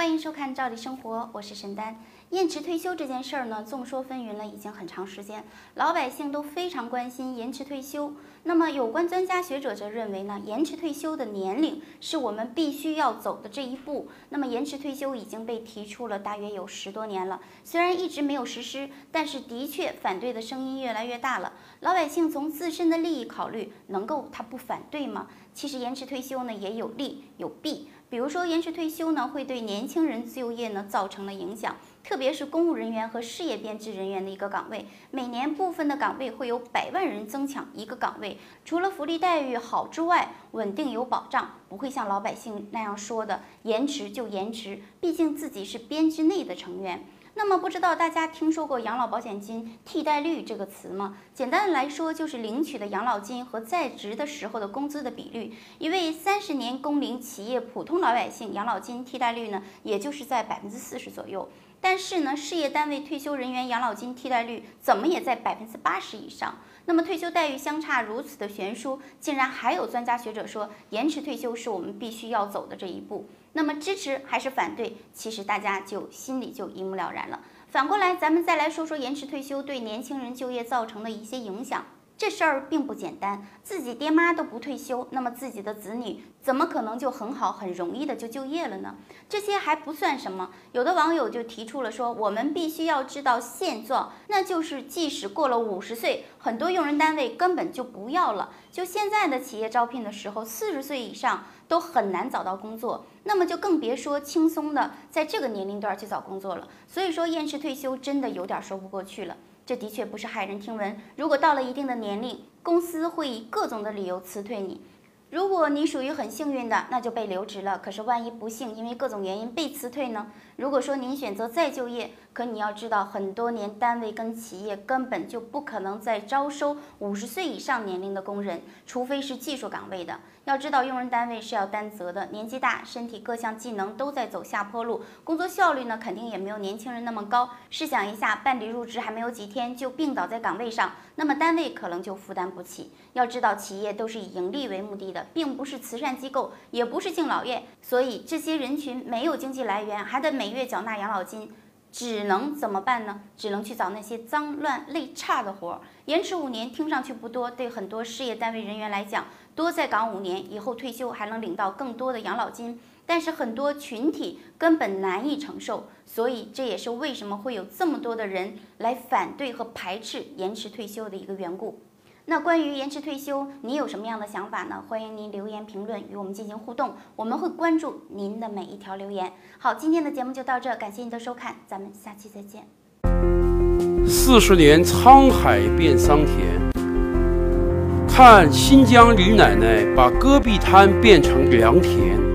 欢迎收看《照理生活》，我是沈丹。延迟退休这件事儿呢，众说纷纭了，已经很长时间，老百姓都非常关心延迟退休。那么，有关专家学者则认为呢，延迟退休的年龄是我们必须要走的这一步。那么，延迟退休已经被提出了大约有十多年了，虽然一直没有实施，但是的确反对的声音越来越大了。老百姓从自身的利益考虑，能够他不反对吗？其实延迟退休呢，也有利有弊。比如说，延迟退休呢，会对年轻人就业呢造成了影响，特别是公务人员和事业编制人员的一个岗位，每年部分的岗位会有百万人争抢一个岗位，除了福利待遇好之外，稳定有保障，不会像老百姓那样说的延迟就延迟，毕竟自己是编制内的成员。那么不知道大家听说过养老保险金替代率这个词吗？简单的来说，就是领取的养老金和在职的时候的工资的比率。一位三十年工龄企业普通老百姓养老金替代率呢，也就是在百分之四十左右。但是呢，事业单位退休人员养老金替代率怎么也在百分之八十以上。那么退休待遇相差如此的悬殊，竟然还有专家学者说延迟退休是我们必须要走的这一步。那么支持还是反对？其实大家就心里就一目了然了。反过来，咱们再来说说延迟退休对年轻人就业造成的一些影响。这事儿并不简单，自己爹妈都不退休，那么自己的子女怎么可能就很好、很容易的就就业了呢？这些还不算什么，有的网友就提出了说，我们必须要知道现状，那就是即使过了五十岁，很多用人单位根本就不要了。就现在的企业招聘的时候，四十岁以上都很难找到工作，那么就更别说轻松的在这个年龄段去找工作了。所以说，延迟退休真的有点说不过去了。这的确不是骇人听闻。如果到了一定的年龄，公司会以各种的理由辞退你。如果你属于很幸运的，那就被留职了。可是万一不幸因为各种原因被辞退呢？如果说您选择再就业，可你要知道，很多年单位跟企业根本就不可能再招收五十岁以上年龄的工人，除非是技术岗位的。要知道，用人单位是要担责的，年纪大，身体各项技能都在走下坡路，工作效率呢，肯定也没有年轻人那么高。试想一下，办理入职还没有几天就病倒在岗位上，那么单位可能就负担不起。要知道，企业都是以盈利为目的并不是慈善机构，也不是敬老院，所以这些人群没有经济来源，还得每月缴纳养老金。只能怎么办呢？只能去找那些脏乱累差的活儿。延迟五年听上去不多，对很多事业单位人员来讲，多在岗五年以后退休还能领到更多的养老金。但是很多群体根本难以承受，所以这也是为什么会有这么多的人来反对和排斥延迟退休的一个缘故。那关于延迟退休，你有什么样的想法呢？欢迎您留言评论与我们进行互动，我们会关注您的每一条留言。好，今天的节目就到这，感谢您的收看，咱们下期再见。四十年沧海变桑田，看新疆李奶奶把戈壁滩变成良田。